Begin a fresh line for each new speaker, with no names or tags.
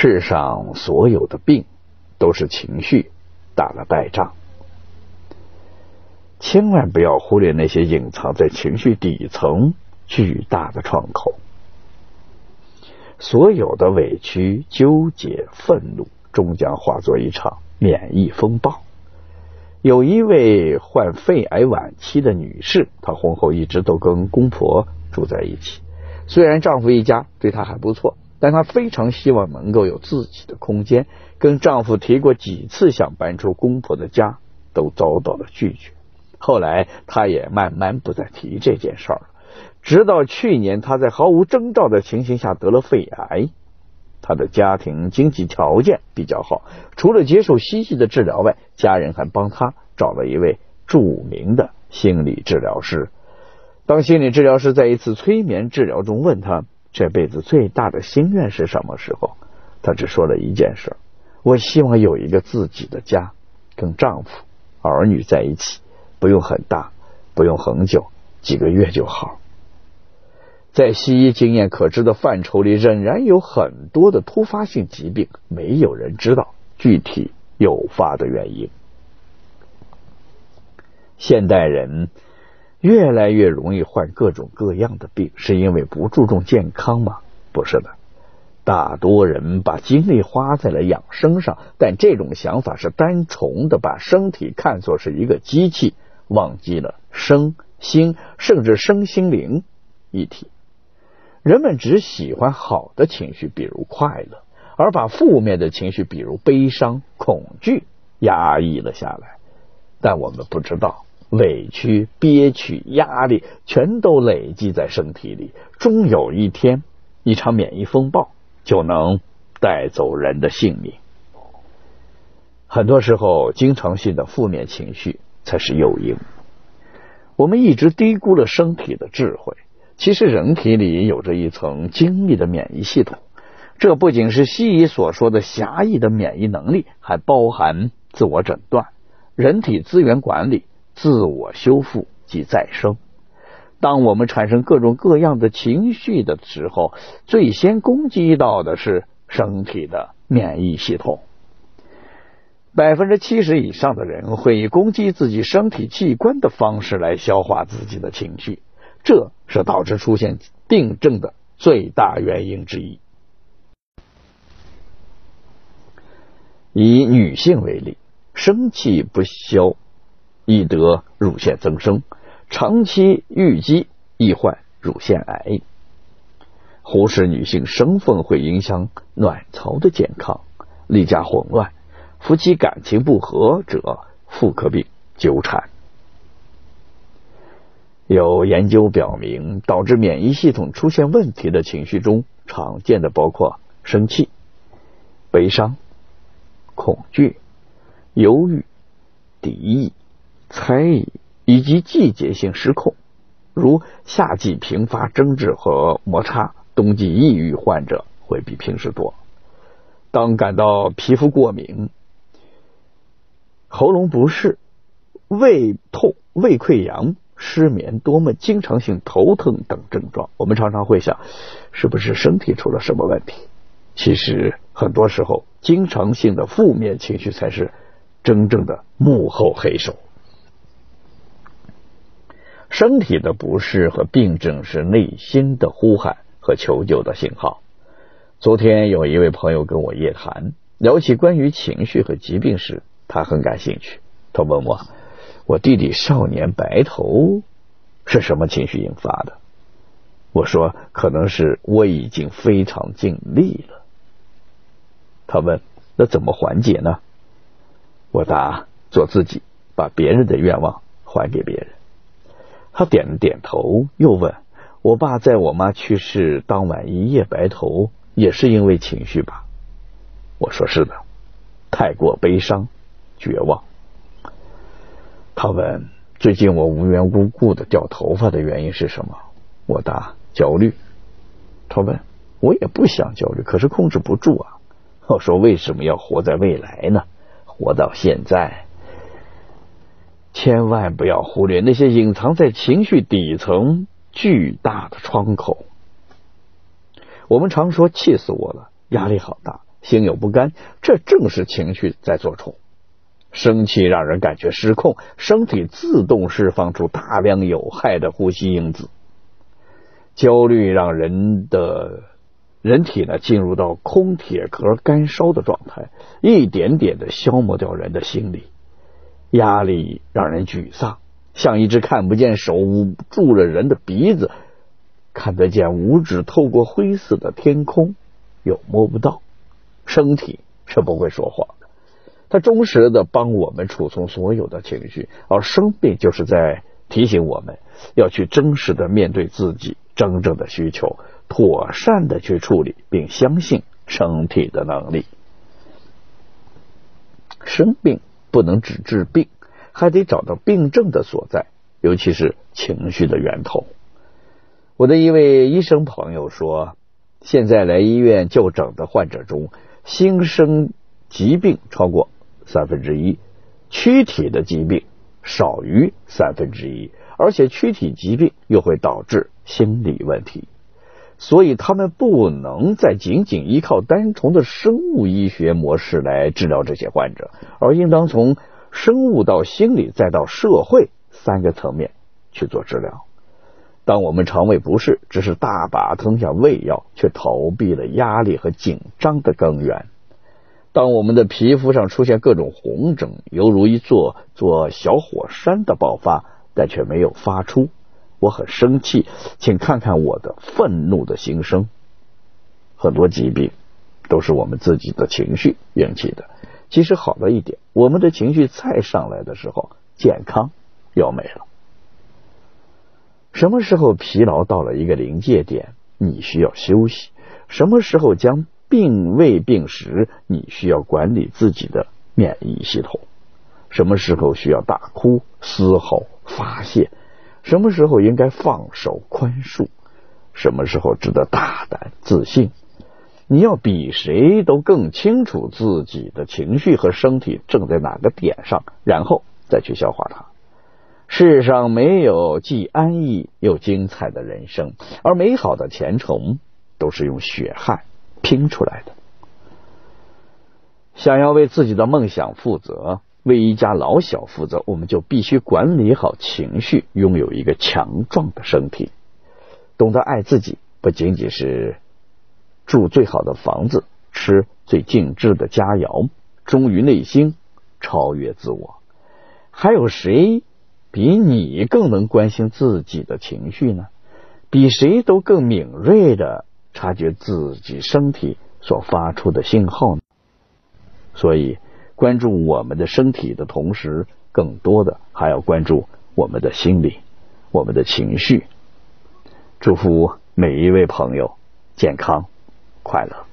世上所有的病都是情绪打了败仗，千万不要忽略那些隐藏在情绪底层巨大的创口。所有的委屈、纠结、愤怒，终将化作一场免疫风暴。有一位患肺癌晚期的女士，她婚后一直都跟公婆住在一起，虽然丈夫一家对她还不错。但她非常希望能够有自己的空间，跟丈夫提过几次想搬出公婆的家，都遭到了拒绝。后来她也慢慢不再提这件事儿了。直到去年，她在毫无征兆的情形下得了肺癌。她的家庭经济条件比较好，除了接受西医的治疗外，家人还帮她找了一位著名的心理治疗师。当心理治疗师在一次催眠治疗中问她。这辈子最大的心愿是什么时候？她只说了一件事：我希望有一个自己的家，跟丈夫、儿女在一起，不用很大，不用很久，几个月就好。在西医经验可知的范畴里，仍然有很多的突发性疾病，没有人知道具体诱发的原因。现代人。越来越容易患各种各样的病，是因为不注重健康吗？不是的，大多人把精力花在了养生上，但这种想法是单纯的把身体看作是一个机器，忘记了身心甚至身心灵一体。人们只喜欢好的情绪，比如快乐，而把负面的情绪，比如悲伤、恐惧压抑了下来。但我们不知道。委屈、憋屈、压力，全都累积在身体里，终有一天，一场免疫风暴就能带走人的性命。很多时候，经常性的负面情绪才是诱因。我们一直低估了身体的智慧。其实，人体里有着一层精密的免疫系统，这不仅是西医所说的狭义的免疫能力，还包含自我诊断、人体资源管理。自我修复及再生。当我们产生各种各样的情绪的时候，最先攻击到的是身体的免疫系统。百分之七十以上的人会以攻击自己身体器官的方式来消化自己的情绪，这是导致出现病症的最大原因之一。以女性为例，生气不消。易得乳腺增生，长期淤积易患乳腺癌。忽视女性身份会影响卵巢的健康，例假混乱，夫妻感情不和者，妇科病纠缠。有研究表明，导致免疫系统出现问题的情绪中，常见的包括生气、悲伤、恐惧、忧郁、敌意。猜疑以及季节性失控，如夏季频发争执和摩擦，冬季抑郁患者会比平时多。当感到皮肤过敏、喉咙不适、胃痛、胃溃疡、失眠、多梦、经常性头疼等症状，我们常常会想，是不是身体出了什么问题？其实，很多时候，经常性的负面情绪才是真正的幕后黑手。身体的不适和病症是内心的呼喊和求救的信号。昨天有一位朋友跟我夜谈，聊起关于情绪和疾病时，他很感兴趣。他问我：“我弟弟少年白头是什么情绪引发的？”我说：“可能是我已经非常尽力了。”他问：“那怎么缓解呢？”我答：“做自己，把别人的愿望还给别人。”他点了点头，又问：“我爸在我妈去世当晚一夜白头，也是因为情绪吧？”我说：“是的，太过悲伤、绝望。”他问：“最近我无缘无故的掉头发的原因是什么？”我答：“焦虑。”他问：“我也不想焦虑，可是控制不住啊。”我说：“为什么要活在未来呢？活到现在。”千万不要忽略那些隐藏在情绪底层巨大的窗口。我们常说气死我了，压力好大，心有不甘，这正是情绪在作祟。生气让人感觉失控，身体自动释放出大量有害的呼吸因子。焦虑让人的人体呢进入到空铁壳干烧的状态，一点点的消磨掉人的心理。压力让人沮丧，像一只看不见手捂住了人的鼻子，看得见五指透过灰色的天空，又摸不到。身体是不会说谎的，它忠实的帮我们储存所有的情绪，而生病就是在提醒我们要去真实的面对自己真正的需求，妥善的去处理，并相信身体的能力。生病。不能只治病，还得找到病症的所在，尤其是情绪的源头。我的一位医生朋友说，现在来医院就诊的患者中，心生疾病超过三分之一，躯体的疾病少于三分之一，而且躯体疾病又会导致心理问题。所以，他们不能再仅仅依靠单纯的生物医学模式来治疗这些患者，而应当从生物到心理再到社会三个层面去做治疗。当我们肠胃不适，只是大把吞下胃药，却逃避了压力和紧张的根源；当我们的皮肤上出现各种红疹，犹如一座座小火山的爆发，但却没有发出。我很生气，请看看我的愤怒的心声。很多疾病都是我们自己的情绪引起的。其实好了一点，我们的情绪再上来的时候，健康要没了。什么时候疲劳到了一个临界点，你需要休息；什么时候将病未病时，你需要管理自己的免疫系统；什么时候需要大哭、嘶吼、发泄。什么时候应该放手宽恕？什么时候值得大胆自信？你要比谁都更清楚自己的情绪和身体正在哪个点上，然后再去消化它。世上没有既安逸又精彩的人生，而美好的前程都是用血汗拼出来的。想要为自己的梦想负责。为一家老小负责，我们就必须管理好情绪，拥有一个强壮的身体。懂得爱自己，不仅仅是住最好的房子、吃最精致的佳肴、忠于内心、超越自我。还有谁比你更能关心自己的情绪呢？比谁都更敏锐的察觉自己身体所发出的信号呢？所以。关注我们的身体的同时，更多的还要关注我们的心理、我们的情绪。祝福每一位朋友健康快乐。